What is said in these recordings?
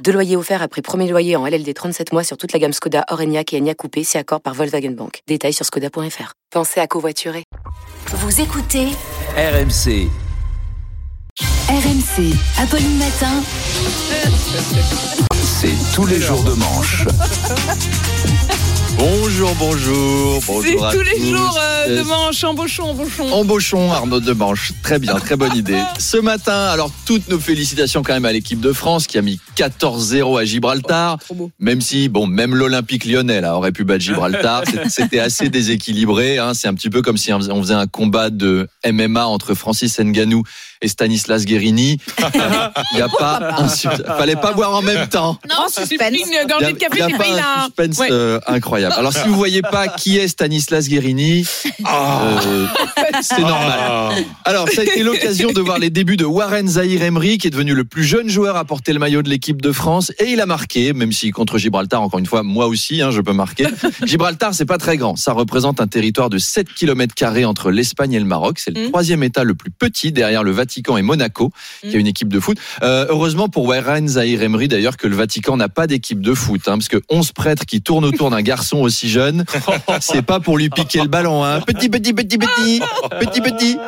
Deux loyers offerts après premier loyer en LLD 37 mois sur toute la gamme Skoda, Orenia et Enya Coupé, si accord par Volkswagen Bank. Détails sur skoda.fr. Pensez à covoiturer. Vous écoutez RMC. RMC, Apolline Matin. C'est tous les jours de manche. Bonjour, bonjour, C'est bonjour à tous les tous. jours euh, de Euh, manche, embauchons, embauchons. Embauchons Arnaud de Manche. Très bien, très bonne idée. Ce matin, alors toutes nos félicitations quand même à l'équipe de France qui a mis 14-0 à Gibraltar. Trop beau. Même si, bon, même l'Olympique lyonnais là, aurait pu battre Gibraltar. C'est- C'était assez déséquilibré. hein. C'est un petit peu comme si on faisait- un combat de MMA entre Francis Ngannou et Stanislas Guérini. Il n'y a pas un sub- Fallait pas boire en même temps. Non, c'est pris une Il gorgée y de a, café, il y a c'est pas un suspense Ouais. euh, incroyable. Alors si vous voyez pas qui est Stanislas Guérini, euh, c'est normal. Alors ça a été l'occasion de voir les débuts de Warren Zahir Emery qui est devenu le plus jeune joueur à porter le maillot de l'équipe de France et il a marqué, même si contre Gibraltar encore une fois moi aussi hein, je peux marquer. Gibraltar c'est pas très grand, ça représente un territoire de 7 km carrés entre l'Espagne et le Maroc. C'est le Mm. troisième État le plus petit derrière le Vatican et Monaco qui a une équipe de foot. Euh, heureusement pour Warren Zahir Emery d'ailleurs que le Vatican n'a pas d'équipe de foot, hein, parce que 11 prêtres qui tournent autour d'un garçon aussi jeune, c'est pas pour lui piquer le ballon. Hein. Petit, petit, petit, petit, petit, petit.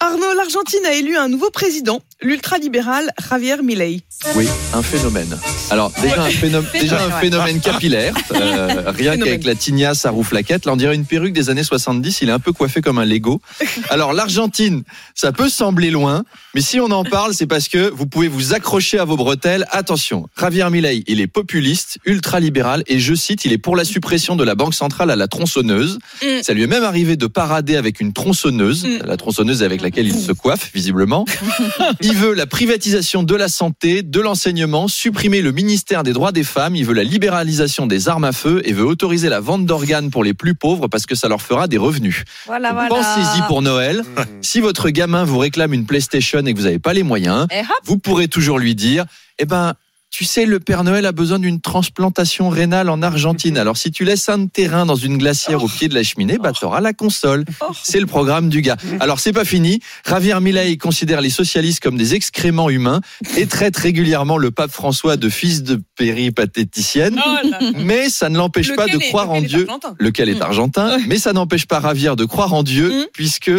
Arnaud, l'Argentine a élu un nouveau président, l'ultralibéral Javier Milei. Oui, un phénomène. Alors déjà un phénomène, déjà un phénomène capillaire. Euh, rien qu'avec la tignasse à rouflaquette, là on dirait une perruque des années 70. Il est un peu coiffé comme un Lego. Alors l'Argentine, ça peut sembler loin, mais si on en parle, c'est parce que vous pouvez vous accrocher à vos bretelles. Attention, Javier Milei, il est populiste, ultralibéral et je cite, il est pour la suppression de la banque centrale à la tronçonneuse. Mm. Ça lui est même arrivé de parader avec une tronçonneuse, Mm. la tronçonneuse avec laquelle il se coiffe visiblement. Il veut la privatisation de la santé, de l'enseignement, supprimer le ministère des droits des femmes, il veut la libéralisation des armes à feu et veut autoriser la vente d'organes pour les plus pauvres parce que ça leur fera des revenus. Voilà, Pensez-y pour Noël. Si votre gamin vous réclame une PlayStation et que vous n'avez pas les moyens, vous pourrez toujours lui dire, eh ben, tu sais, le Père Noël a besoin d'une transplantation rénale en Argentine. Alors, si tu laisses un terrain dans une glacière au pied de la cheminée, bah, t'auras la console. C'est le programme du gars. Alors, c'est pas fini. Javier Milei considère les socialistes comme des excréments humains et traite régulièrement le pape François de fils de péripatéticienne. Oh. Mais ça ne l'empêche pas de est- croire en Dieu lequel est argentin, mais ça n'empêche pas Javier de croire en Dieu, Mm. puisque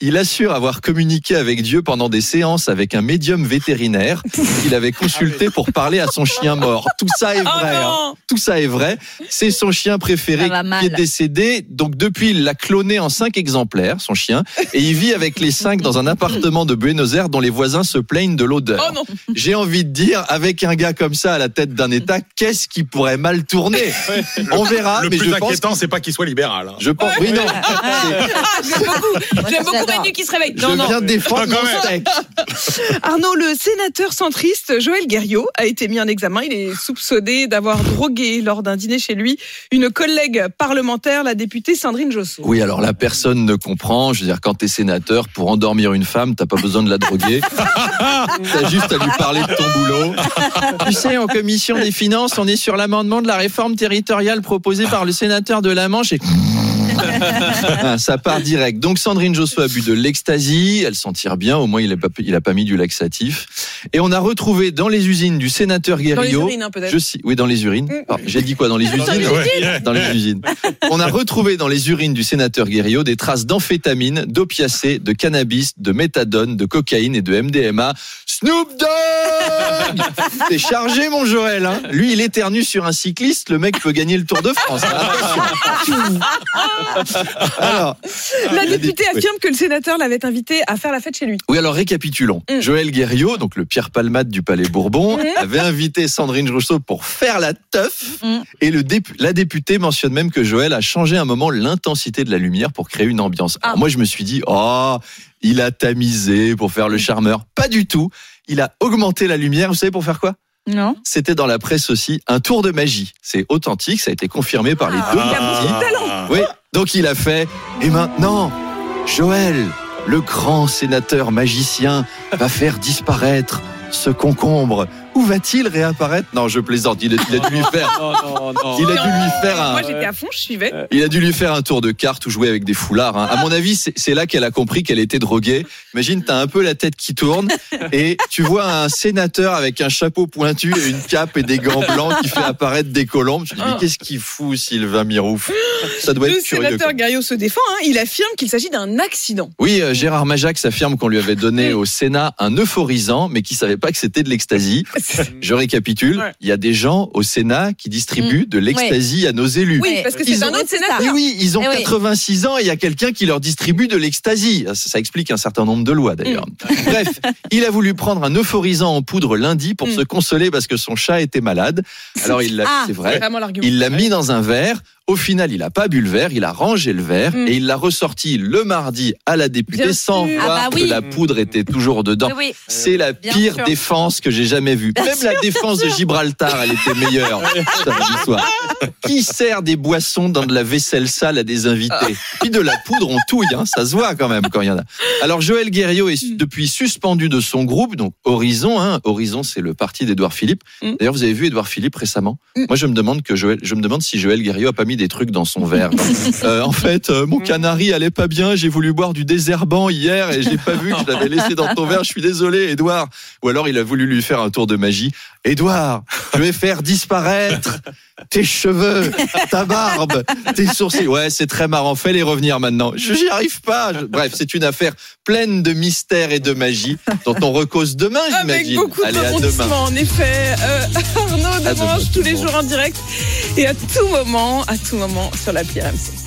il assure avoir communiqué avec Dieu pendant des séances avec un médium vétérinaire qu'il avait consulté pour parler à son chien mort. Tout ça est Oh vrai. hein. non Tout ça est vrai. C'est son chien préféré qui est décédé. Donc depuis, il l'a cloné en cinq exemplaires, son chien, et il vit avec les cinq dans un appartement de Buenos Aires dont les voisins se plaignent de l'odeur. Oh non J'ai envie de dire, avec un gars comme ça à la tête d'un État, qu'est-ce qui pourrait mal tourner? On verra, Le mais plus je pense. inquiétant, c'est pas qu'il soit libéral. hein. Je pense. Oui, non. Ah, J'aime beaucoup, j'aime beaucoup. Manu qui se réveille. Je Non, non. viens défendre Ah, mon steak. Arnaud, le sénateur centriste Joël Guerriot a été mis en examen. Il est soupçonné d'avoir drogué lors d'un dîner chez lui une collègue parlementaire, la députée Sandrine Josso. Oui, alors la personne ne comprend. Je veux dire, quand t'es sénateur, pour endormir une femme, t'as pas besoin de la droguer. t'as juste à lui parler de ton boulot. Tu sais, en commission des finances, on est sur l'amendement de la réforme territoriale proposée par le sénateur de la Manche et ça part direct. Donc Sandrine Josso a bu de l'ecstasy, elle s'en tire bien, au moins il a pas, il a pas mis du laxatif. Et on a retrouvé dans les usines du sénateur Dans les Guerriot, urines, hein, peut-être. je ci- oui dans les urines. Mm. Ah, J'ai dit quoi dans les usines dans les usines. On a retrouvé dans les urines du sénateur Guerriot des traces d'amphétamine, d'opiacés, de cannabis, de méthadone, de cocaïne et de MDMA. Snoop Dogg C'est chargé mon Joël. Hein Lui, il éternue sur un cycliste, le mec peut gagner le Tour de France. Attention. Alors, La députée oui. affirme que le sénateur l'avait invité à faire la fête chez lui. Oui, alors récapitulons. Mm. Joël Guerriot, donc le Pierre Palmade du Palais Bourbon, Mm. avait invité Sandrine Rousseau pour faire la teuf. Mm. Et le la députée mentionne même que Joël a changé un moment l'intensité de la lumière pour créer une ambiance. Alors Ah. moi, je me suis dit, oh, il a tamisé pour faire le charmeur. Pas du tout. Il a augmenté la lumière. Vous savez pour faire quoi? Non. C'était dans la presse aussi un tour de magie. C'est authentique. Ça a été confirmé par les Ah. deux Il a beaucoup de talent. Oui, Donc il a fait. Et maintenant, Joël, le grand sénateur magicien, va faire disparaître ce concombre. Où va-t-il réapparaître? Non, je plaisante. Il a, il a dû lui faire. Non, non, non. Il a dû lui faire un. Moi, j'étais à fond, je suivais. Il a dû lui faire un tour de cartes ou jouer avec des foulards. hein. À mon avis, c'est là qu'elle a compris qu'elle était droguée. Imagine, t'as un peu la tête qui tourne et tu vois un sénateur avec un chapeau pointu et une cape et des gants blancs qui fait apparaître des colombes. Je me dis, mais qu'est-ce qu'il fout, Sylvain Mirouf? Ça doit Le être curieux. sénateur quoi. Gario se défend. hein. Il affirme qu'il s'agit d'un accident. Oui, euh, Gérard Majax affirme qu'on lui avait donné au Sénat un euphorisant, mais qu'il savait pas que c'était de l'ecstasy. Je récapitule. Ouais. Il y a des gens au Sénat qui distribuent de l'ecstasy à nos élus. Oui, parce que c'est un autre Oui, sénateur. oui, ils ont Eh oui. 86 ans et il y a quelqu'un qui leur distribue de l'ecstasy. Ça, ça explique un certain nombre de lois d'ailleurs. Bref, il a voulu prendre un euphorisant en poudre lundi pour Mm. se consoler parce que son chat était malade. Alors il l'a, Ah, c'est vrai, il l'a mis dans un verre. Au final, il a pas bu le verre, il a rangé le verre Mm. et il l'a ressorti le mardi à la députée Bien sans sûr. voir Ah bah que la poudre était toujours dedans. Oui. C'est la Bien pire sûr. défense que j'ai jamais vue. Même la défense de Gibraltar, elle était meilleure. samedi soir. Qui sert des boissons dans de la vaisselle sale à des invités? Puis de la poudre, on touille, hein, ça se voit quand même quand il y en a. Alors Joël Guerriot est depuis suspendu de son groupe, donc Horizon. Hein. Horizon, c'est le parti d'Edouard Philippe. Mm. D'ailleurs, vous avez vu Edouard Philippe récemment? Mm. Moi, je me demande que Joël, je me demande si Joël Guerriot a pas mis des trucs dans son verre. Euh, en fait, euh, mon canari allait pas bien. J'ai voulu boire du désherbant hier et j'ai pas vu que je l'avais laissé dans ton verre. Je suis désolé, Edouard. Ou alors, il a voulu lui faire un tour de magie. Edouard, je vais faire disparaître tes cheveux, ta barbe, tes sourcils. Ouais, c'est très marrant. Fais-les revenir maintenant. Je j'y arrive pas. Je- Bref, c'est une affaire pleine de mystères et de magie dont on recose demain, Avec j'imagine. beaucoup de Allez, à demain. rebondissements, en effet. Euh, Tout tous le les jours en direct et à tout moment, à tout moment sur l'appli RMC.